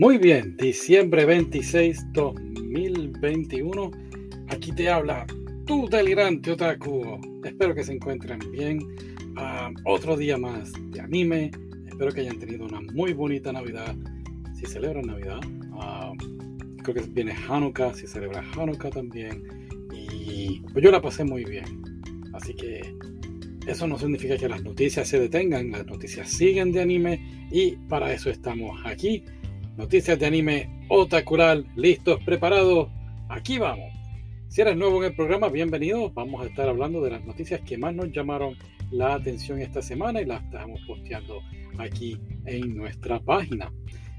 Muy bien, diciembre 26, 2021. Aquí te habla tu delirante otaku. Espero que se encuentren bien. Ah, otro día más de anime. Espero que hayan tenido una muy bonita Navidad. Si celebran Navidad, ah, creo que viene Hanukkah. Si celebra Hanukkah también. Y pues yo la pasé muy bien. Así que eso no significa que las noticias se detengan. Las noticias siguen de anime. Y para eso estamos aquí Noticias de anime Otakural, listos, preparados. Aquí vamos. Si eres nuevo en el programa, bienvenido. Vamos a estar hablando de las noticias que más nos llamaron la atención esta semana y las estamos posteando aquí en nuestra página.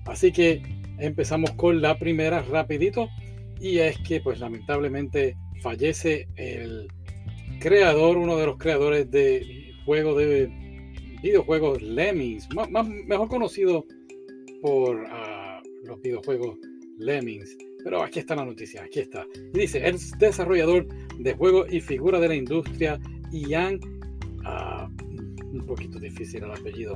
Así que empezamos con la primera rapidito y es que pues lamentablemente fallece el creador, uno de los creadores de juego de videojuegos Lemmings, más, mejor conocido por ah, los videojuegos Lemmings. Pero aquí está la noticia, aquí está. dice, el desarrollador de juegos y figura de la industria, Ian, uh, un poquito difícil el apellido,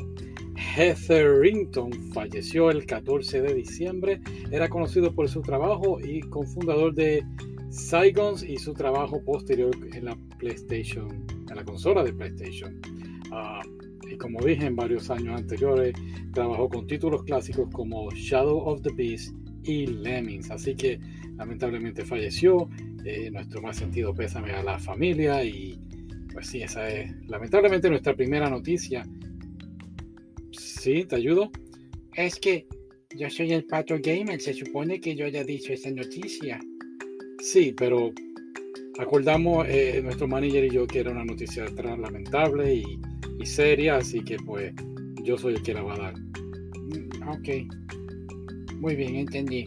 Hetherington, falleció el 14 de diciembre. Era conocido por su trabajo y cofundador de Saigons y su trabajo posterior en la PlayStation, en la consola de PlayStation. Uh, y como dije en varios años anteriores, trabajó con títulos clásicos como Shadow of the Beast y Lemmings. Así que lamentablemente falleció. Eh, nuestro más sentido pésame a la familia y pues sí, esa es lamentablemente nuestra primera noticia. Sí, ¿te ayudo? Es que yo soy el Pato Gamer, se supone que yo haya dicho esa noticia. Sí, pero acordamos eh, nuestro manager y yo que era una noticia lamentable y y seria, así que pues yo soy el que la va a dar. Mm, ok. Muy bien, entendí.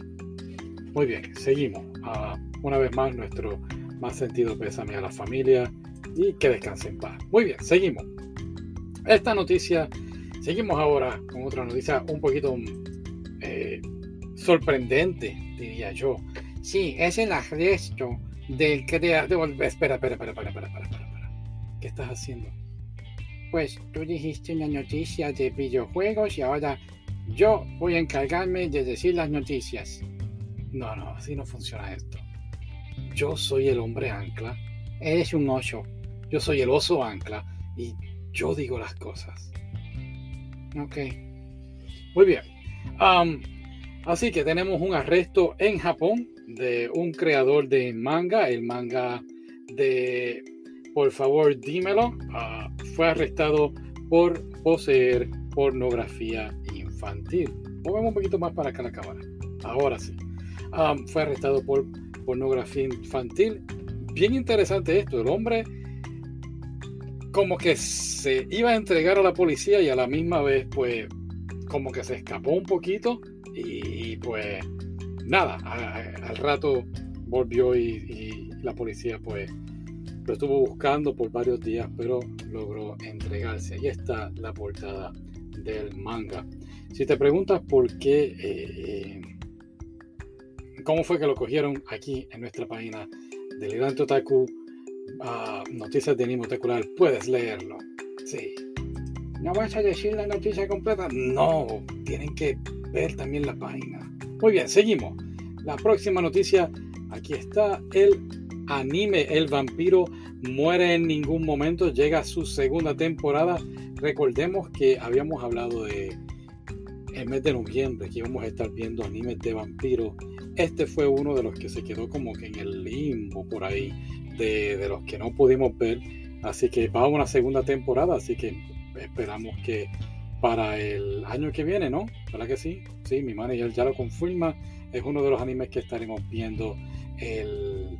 Muy bien, seguimos. Ah, una vez más, nuestro más sentido pésame a la familia y que descansen en paz. Muy bien, seguimos. Esta noticia, seguimos ahora con otra noticia un poquito eh, sorprendente, diría yo. Sí, es el arresto del creador. Espera, espera, espera, espera, espera, espera, espera. ¿Qué estás haciendo? Pues tú dijiste una noticia de videojuegos y ahora yo voy a encargarme de decir las noticias. No, no, así no funciona esto. Yo soy el hombre ancla. Eres un oso. Yo soy el oso ancla y yo digo las cosas. Ok. Muy bien. así que tenemos un arresto en Japón de un creador de manga, el manga de Por favor, dímelo. Ah, fue arrestado por poseer pornografía infantil. Movemos un poquito más para acá la cámara. Ahora sí. fue arrestado por pornografía infantil. Bien interesante esto. El hombre como que se iba a entregar a la policía y a la misma vez pues como que se escapó un poquito y, pues nada, al rato volvió y, y la policía pues lo estuvo buscando por varios días, pero logró entregarse. Ahí está la portada del manga. Si te preguntas por qué, eh, cómo fue que lo cogieron aquí en nuestra página Delirante Otaku, uh, Noticias de Animo Otakular, puedes leerlo. Sí. ¿No vas a decir la noticia completa? No, tienen que ver también la página. Muy bien, seguimos. La próxima noticia, aquí está el anime El vampiro muere en ningún momento, llega a su segunda temporada. Recordemos que habíamos hablado de el mes de noviembre que íbamos a estar viendo animes de vampiros. Este fue uno de los que se quedó como que en el limbo por ahí, de, los que no pudimos ver. Así que va a una segunda temporada, así que esperamos que para el año que viene, ¿no? ¿Verdad que sí? Sí, mi manager ya lo confirma. Es uno de los animes que estaremos viendo el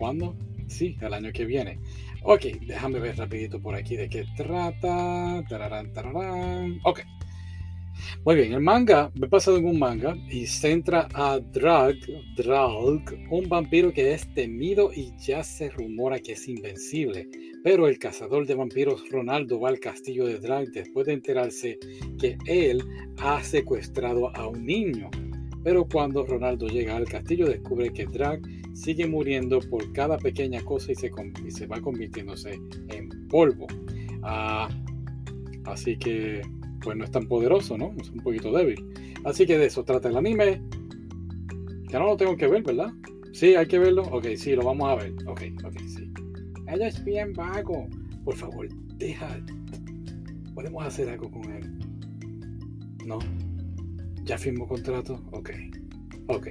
¿Cuándo? Sí, el año que viene. Ok, déjame ver rapidito por aquí de qué trata. Tararán, tararán. Ok. Muy bien, el manga, me he pasado en un manga y centra a Drag, Drag, un vampiro que es temido y ya se rumora que es invencible. Pero el cazador de vampiros Ronaldo va al castillo de Drag después de enterarse que él ha secuestrado a un niño. Pero cuando Ronaldo llega al castillo descubre que Drag sigue muriendo por cada pequeña cosa y se, se va convirtiéndose en polvo. Ah, así que, pues no es tan poderoso, ¿no? Es un poquito débil. Así que de eso trata el anime. Ya no lo tengo que ver, ¿verdad? Sí, hay que verlo. Ok, sí, lo vamos a ver. Ok, ok, sí. Él es bien vago. Por favor, deja. ¿Podemos hacer algo con él? ¿No? ¿Ya firmó contrato? Ok. Ok.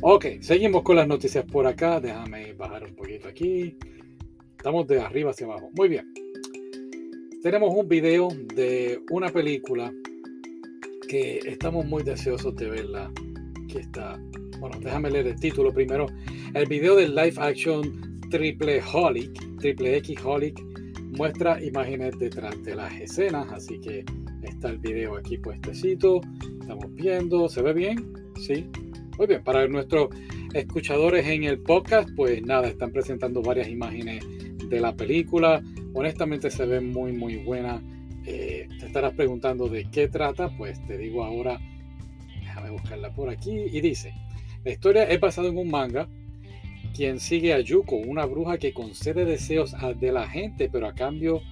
Ok, seguimos con las noticias por acá. Déjame bajar un poquito aquí. Estamos de arriba hacia abajo. Muy bien. Tenemos un video de una película que estamos muy deseosos de verla. Aquí está. Bueno, déjame leer el título primero. El video del live action Triple Holic, Triple X Holic, muestra imágenes detrás de las escenas. Así que está el video aquí puestecito. Estamos viendo. ¿Se ve bien? Sí. Muy bien. Para nuestros escuchadores en el podcast, pues nada, están presentando varias imágenes de la película. Honestamente se ve muy, muy buena. Eh, te estarás preguntando de qué trata, pues te digo ahora, déjame buscarla por aquí, y dice, la historia es basada en un manga, quien sigue a Yuko, una bruja que concede deseos de la gente, pero a cambio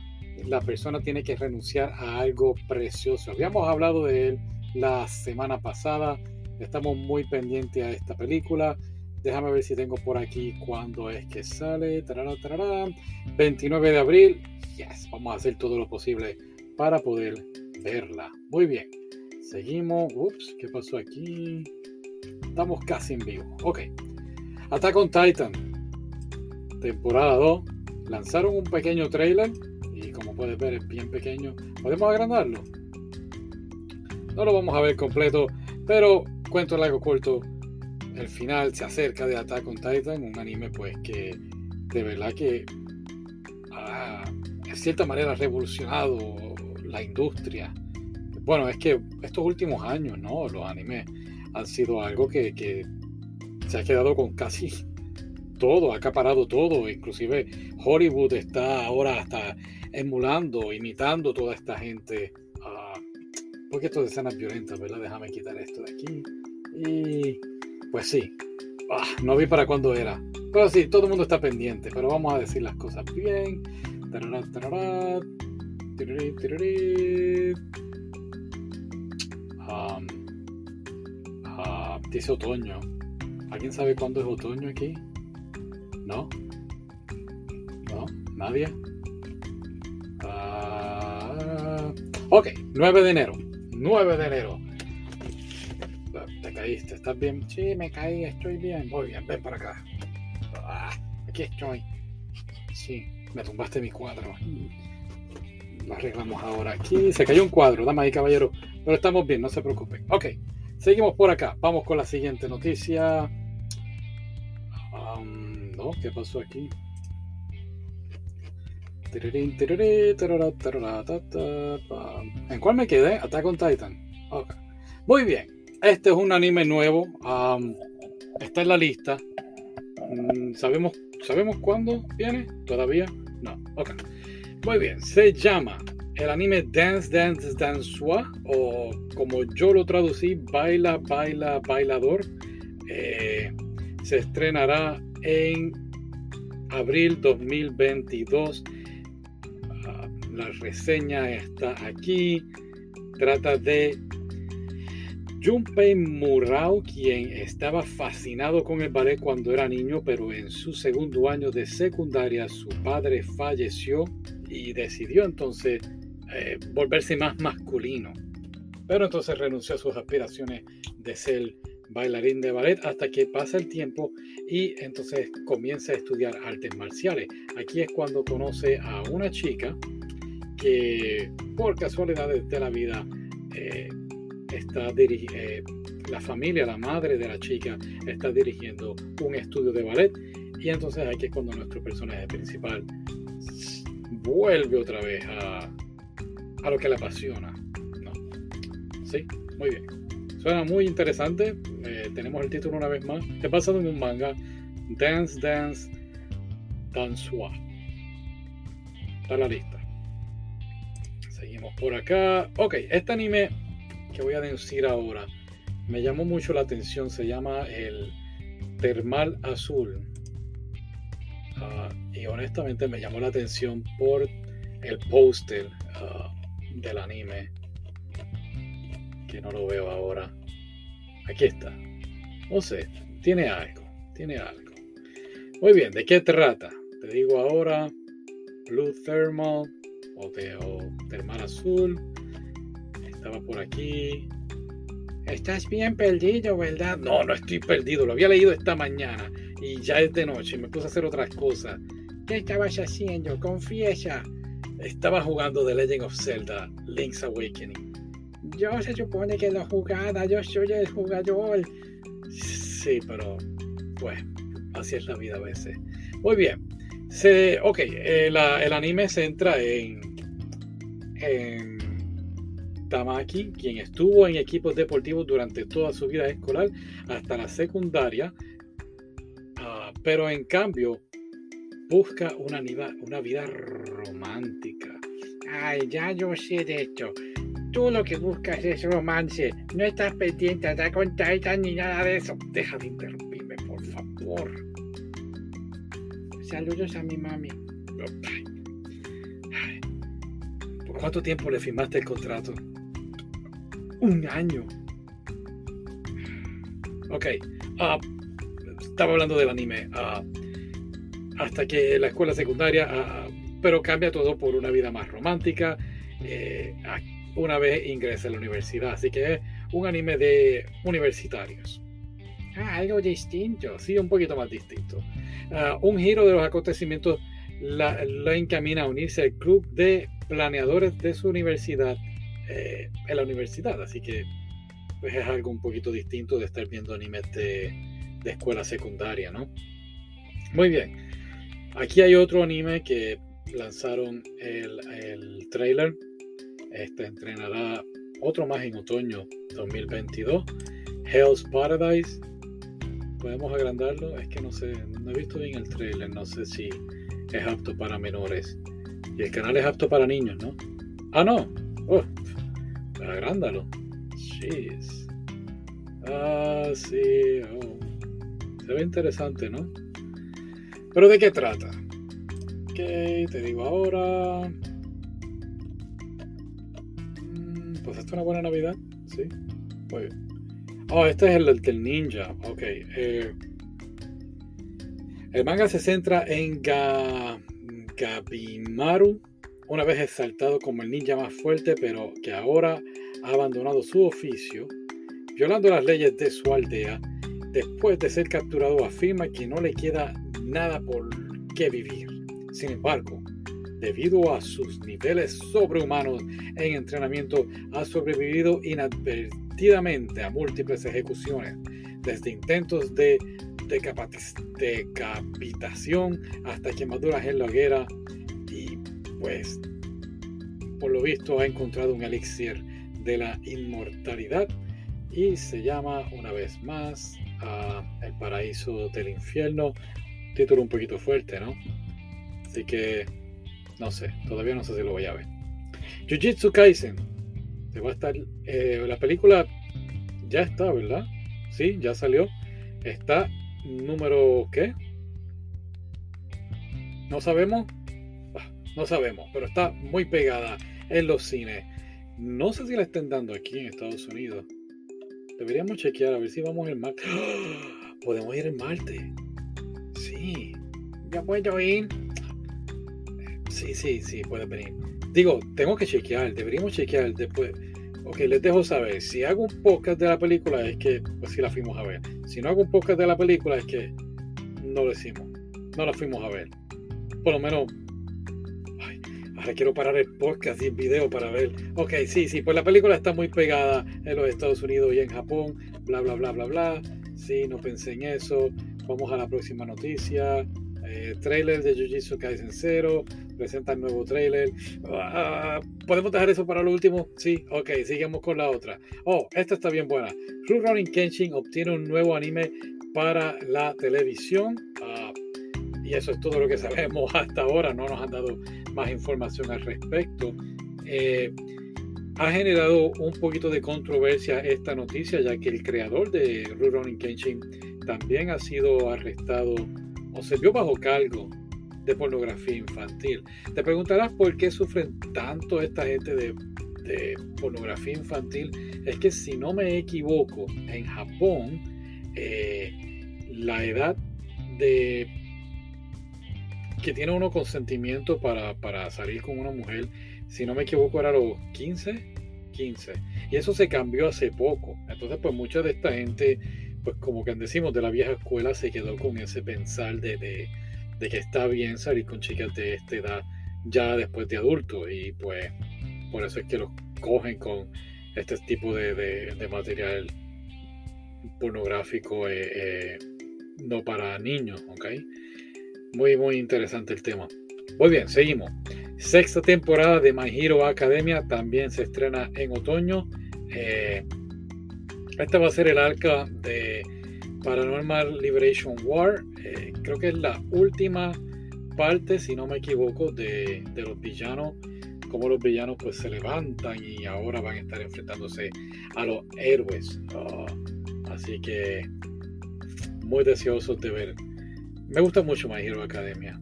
la persona tiene que renunciar a algo precioso. Habíamos hablado de él la semana pasada, estamos muy pendientes a esta película. Déjame ver si tengo por aquí cuándo es que sale. 29 de abril. Yes, vamos a hacer todo lo posible para poder verla. Muy bien. Seguimos. Ups, ¿qué pasó aquí? Estamos casi en vivo. Ok. Attack on Titan. Temporada 2. Lanzaron un pequeño trailer. Y como puedes ver es bien pequeño. ¿Podemos agrandarlo? No lo vamos a ver completo. Pero cuento largo corto. El final se acerca de Attack on Titan. Un anime pues que de verdad que ha, de cierta manera ha revolucionado la industria. Bueno, es que estos últimos años, ¿no? Los animes han sido algo que, que se ha quedado con casi todo, ha acaparado todo. Inclusive Hollywood está ahora hasta emulando, imitando toda esta gente. Porque esto de escenas violentas, ¿verdad? Déjame quitar esto de aquí. Y pues sí, ah, no vi para cuándo era. Pero sí, todo el mundo está pendiente, pero vamos a decir las cosas bien. Tarará, tarará. Tirirí, tirirí. Um, uh, dice otoño. ¿Alguien sabe cuándo es otoño aquí? ¿No? ¿No? ¿Nadie? Uh, ok, 9 de enero. 9 de enero. Te caíste, ¿estás bien? Sí, me caí, estoy bien. Muy bien, ven para acá. Ah, aquí estoy. Sí, me tumbaste mi cuadro. Lo arreglamos ahora aquí. Se cayó un cuadro, dama y caballero. Pero estamos bien, no se preocupen. Ok, seguimos por acá. Vamos con la siguiente noticia. Um, no, ¿qué pasó aquí? ¿En cuál me quedé? Attack on Titan. Okay. Muy bien. Este es un anime nuevo. Um, está en la lista. Mm, ¿Sabemos, ¿Sabemos cuándo viene? ¿Todavía? No. Ok. Muy bien. Se llama el anime Dance Dance Dansua o como yo lo traducí, Baila Baila Bailador. Eh, se estrenará en abril 2022. La reseña está aquí. Trata de Junpei Murao, quien estaba fascinado con el ballet cuando era niño, pero en su segundo año de secundaria su padre falleció y decidió entonces eh, volverse más masculino. Pero entonces renunció a sus aspiraciones de ser bailarín de ballet hasta que pasa el tiempo y entonces comienza a estudiar artes marciales. Aquí es cuando conoce a una chica que por casualidades de la vida eh, está eh, la familia, la madre de la chica está dirigiendo un estudio de ballet y entonces aquí es cuando nuestro personaje principal vuelve otra vez a, a lo que le apasiona. Sí, muy bien. Suena muy interesante. Eh, tenemos el título una vez más. He pasado en un manga. Dance Dance Dansua. Está la lista. Seguimos por acá. Ok, este anime que voy a decir ahora me llamó mucho la atención. Se llama el Termal Azul. Uh, y honestamente me llamó la atención por el póster uh, del anime. Que no lo veo ahora. aquí está. No sé, tiene algo, tiene algo. Muy bien, ¿de qué trata? Te digo ahora, Blue Thermal o, de, o Termal Azul. Estaba por aquí. Estás bien perdido, ¿verdad? No, no estoy perdido. Lo había leído esta mañana y ya es de noche. Me puse a hacer otras cosas. ¿Qué estabas haciendo? Confiesa. Estaba jugando The Legend of Zelda, Link's Awakening. Yo se supone que lo jugaba, yo soy el jugador. Sí, pero pues así es la vida a veces. Muy bien. Se, ok, eh, el anime se entra en, Tamaki, quien estuvo en equipos deportivos durante toda su vida escolar hasta la secundaria, uh, pero en cambio busca una, una vida romántica. Ay, ya yo sé de esto. Tú lo que buscas es romance. No estás pendiente a con Titan ni nada de eso. Deja de interrumpirme, por favor. Saludos a mi mami. ¿Por cuánto tiempo le firmaste el contrato? Un año. Ok. Uh, estaba hablando del anime. Uh, hasta que la escuela secundaria, uh, pero cambia todo por una vida más romántica. Eh, una vez ingresa a la universidad. Así que es un anime de universitarios. Ah, algo distinto. Sí, un poquito más distinto. Uh, un giro de los acontecimientos la, encamina a unirse al club de planeadores de su universidad eh, en la universidad. Así que pues es algo un poquito distinto de estar viendo animes de, de escuela secundaria, ¿no? Muy bien. Aquí hay otro anime que lanzaron el, el trailer este entrenará otro más en otoño 2022. Hell's Paradise. ¿Podemos agrandarlo? Es que no sé, no he visto bien el trailer, no sé si es apto para menores. Y el canal es apto para niños, ¿no? Ah, no. Oh, agrándalo. Jeez. Ah, sí. Oh. Se ve interesante, ¿no? Pero ¿de qué trata? Ok, te digo ahora. pues esta es una buena Navidad. Sí. Muy bien. Oh, este es el del ninja. Ok. Eh, el manga se centra en Gabimaru, una vez exaltado como el ninja más fuerte, pero que ahora ha abandonado su oficio, violando las leyes de su aldea. Después de ser capturado, afirma que no le queda nada por qué vivir. Sin embargo, debido a sus niveles sobrehumanos en entrenamiento, ha sobrevivido inadvertidamente a múltiples ejecuciones, desde intentos de decapitación hasta quemaduras en la hoguera y pues por lo visto ha encontrado un elixir de la inmortalidad y se llama una vez más El paraíso del infierno, título un poquito fuerte, ¿no? Así que no sé, todavía no sé si lo voy a ver. Jujutsu Kaisen. Se va a estar. Eh, la película ya está, ¿verdad? Sí, ya salió. Está número. ¿Qué? No sabemos. Ah, no sabemos, pero está muy pegada en los cines. No sé si la estén dando aquí en Estados Unidos. Deberíamos chequear a ver si vamos el martes. ¡Ah! Podemos ir el martes. Sí. Ya puedo ir. Sí, sí, sí, puede venir. Digo, tengo que chequear, deberíamos chequear después. Ok, les dejo saber. Si hago un podcast de la película es que, pues sí la fuimos a ver. Si no hago un podcast de la película es que no lo hicimos. No la fuimos a ver. Por lo menos. Ahora quiero parar el podcast y el video para ver. Ok, sí, sí, pues la película está muy pegada en los Estados Unidos y en Japón. Bla, bla, bla, bla, bla. Sí, no pensé en eso. Vamos a la próxima noticia. Eh, trailer de Jujutsu Kaisen 0, presenta el nuevo trailer. Ah, ¿Podemos dejar eso para lo último? Sí, ok, sigamos con la otra. Oh, esta está bien buena. Rurouni Kenshin obtiene un nuevo anime para la televisión. Ah, y eso es todo lo que sabemos hasta ahora. No nos han dado más información al respecto. Eh, ha generado un poquito de controversia esta noticia, ya que el creador de Rurouni Kenshin también ha sido arrestado o se vio bajo cargo de pornografía infantil. Te preguntarás por qué sufren tanto esta gente de, de pornografía infantil es que si no me equivoco, en Japón eh, la edad de que tiene uno consentimiento para, para, salir con una mujer, si no me equivoco, era los 15, 15. Y eso se cambió hace poco. Entonces, pues mucha de esta gente, pues como decimos, de la vieja escuela se quedó con ese pensar de, de, de que está bien salir con chicas de esta edad ya después de adulto. Y pues por eso es que los cogen con este tipo de, de, material pornográfico eh, eh, no para niños, ¿ok? Muy, muy interesante el tema. Muy bien, seguimos. Sexta temporada de My Hero Academia también se estrena en otoño. Eh, esta va a ser el arca de Paranormal Liberation War. creo que es la última parte, si no me equivoco, de, de los villanos cómo los villanos pues se levantan y ahora van a estar enfrentándose a los héroes. Ah, así que muy deseosos de ver. Me gusta mucho My Hero Academia.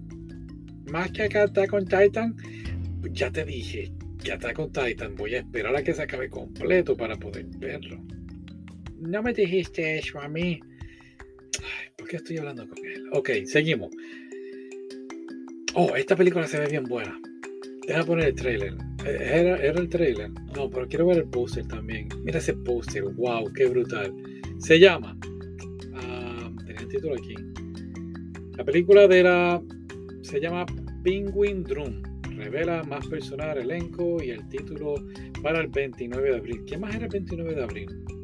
Más que acá está con Titan, ya te dije que está con Titan. Voy a esperar a que se acabe completo para poder verlo. No me dijiste eso a mí. ¿Por qué estoy hablando con él? Ok, seguimos. Oh, esta película se ve bien buena. Deja poner el trailer. Eh, ¿Era, ¿Era, el trailer? No, pero quiero ver el póster también. Mira ese póster. ¡Wow! ¡Qué brutal! Se llama. Uh, tenía el título aquí. La película de la. Se llama Penguin Drum. Revela más personal, elenco y el título para el 29 de abril. ¿Qué más era el 29 de abril?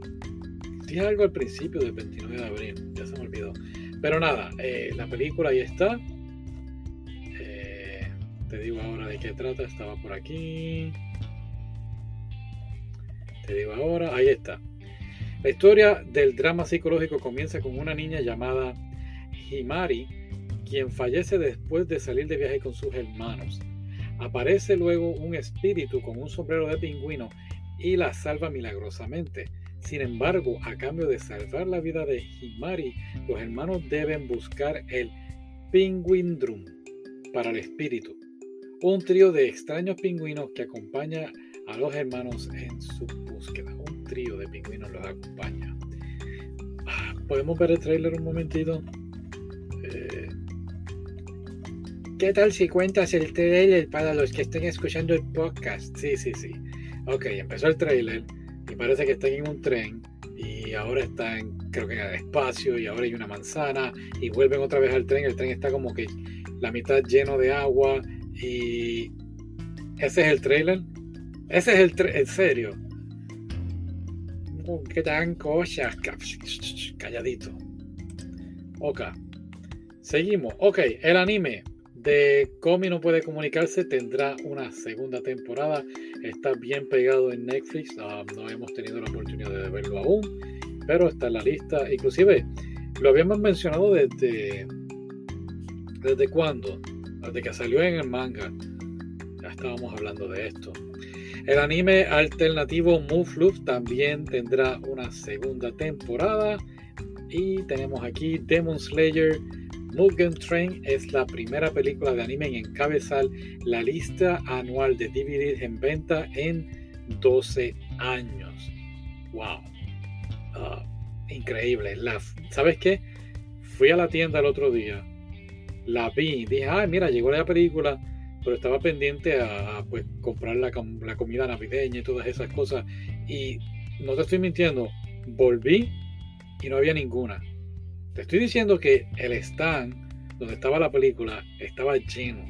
Dije algo al principio del 29 de abril. Ya se me olvidó. Pero nada, eh, la película ahí está. Te digo ahora de qué trata, estaba por aquí. Te digo ahora, ahí está. La historia del drama psicológico comienza con una niña llamada Himari, quien fallece después de salir de viaje con sus hermanos. Aparece luego un espíritu con un sombrero de pingüino y la salva milagrosamente. Sin embargo, a cambio de salvar la vida de Himari, los hermanos deben buscar el Penguin Drum para el espíritu un trío de extraños pingüinos que acompaña a los hermanos en su búsqueda. Un trío de pingüinos los acompaña. Ah, ¿Podemos ver el trailer un momentito? Eh, ¿Qué tal si cuentas el trailer para los que estén escuchando el podcast? Sí, sí, sí. Ok, empezó el trailer y parece que están en un tren y ahora están, creo que en el espacio y ahora hay una manzana y vuelven otra vez al tren. El tren está como que la mitad lleno de agua y ese es el trailer. Ese es el trailer, en serio. Uh, qué tan cosas. Calladito. Ok. Seguimos. Ok, el anime de Komi no puede comunicarse tendrá una segunda temporada. Está bien pegado en Netflix. Ah, no hemos tenido la oportunidad de verlo aún, pero está en la lista. Inclusive lo habíamos mencionado desde desde cuándo desde que salió en el manga, ya estábamos hablando de esto. El anime alternativo Move también tendrá una segunda temporada. Y tenemos aquí Demon Slayer Mugen Train es la primera película de anime en encabezar la lista anual de DVDs en venta en 12 años. ¡Wow! Ah, increíble. ¿Sabes qué? Fui a la tienda el otro día la vi, dije, ay, mira, llegó la película, pero estaba pendiente a, pues, comprar la, la, comida navideña y todas esas cosas. Y no te estoy mintiendo, volví y no había ninguna. Te estoy diciendo que el stand donde estaba la película estaba lleno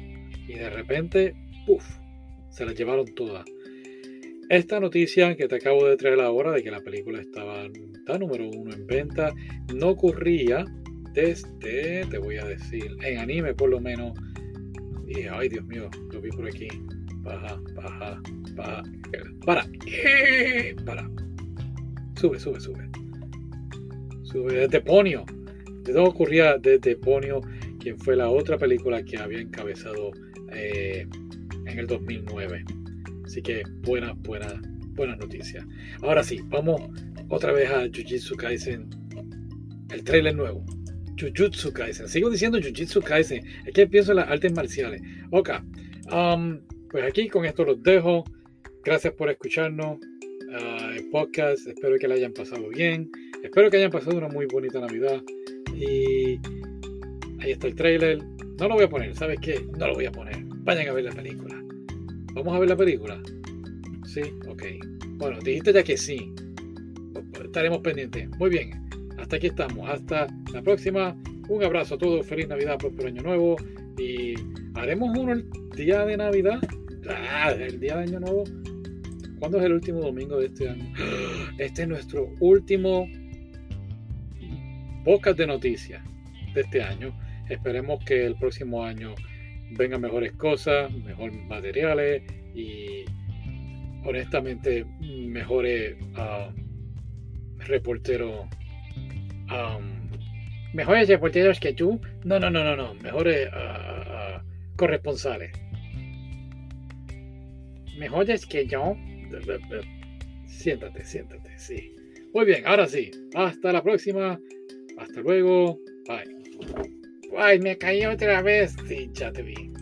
y de repente, puff, se la llevaron todas. Esta noticia que te acabo de traer ahora de que la película estaba está número uno en venta no ocurría desde, te voy a decir, en anime por lo menos. Y ay Dios mío, lo vi por aquí. Baja, baja, baja. Para, para. Sube, sube, sube. Sube desde Esto ocurría desde Ponio, quien fue la otra película que había encabezado eh, en el 2009. Así que buena, buena, buena noticia. Ahora sí, vamos otra vez a Jujutsu Kaisen, el trailer nuevo. Jujutsu Kaisen. Sigo diciendo Jujutsu Kaisen. Es que pienso en las artes marciales. Ok. Um, pues aquí con esto los dejo. gracias por escucharnos. Uh, el podcast, espero que le hayan pasado bien. Espero que hayan pasado una muy bonita Navidad. Y ahí está el trailer. No lo voy a poner, ¿sabes qué? No lo voy a poner. Vayan a ver la película. ¿Vamos a ver la película? Sí, ok. Bueno, dijiste ya que sí. Estaremos pendientes. Muy bien. Hasta aquí estamos. Hasta la próxima. Un abrazo a todos. Feliz Navidad, por año nuevo. Y haremos uno el día de Navidad. Ah, el día de Año Nuevo. ¿Cuándo es el último domingo de este año? Este es nuestro último podcast de noticias de este año. Esperemos que el próximo año vengan mejores cosas, mejores materiales y honestamente mejores uh, reporteros. Um, mejores reporteros que tú. No, no, no, no, no. Mejores uh, corresponsales. Mejores que yo. Siéntate, siéntate, sí. Muy bien, ahora sí. Hasta la próxima. Hasta luego. Bye. Ay, me caí otra vez. Sí, ya te vi.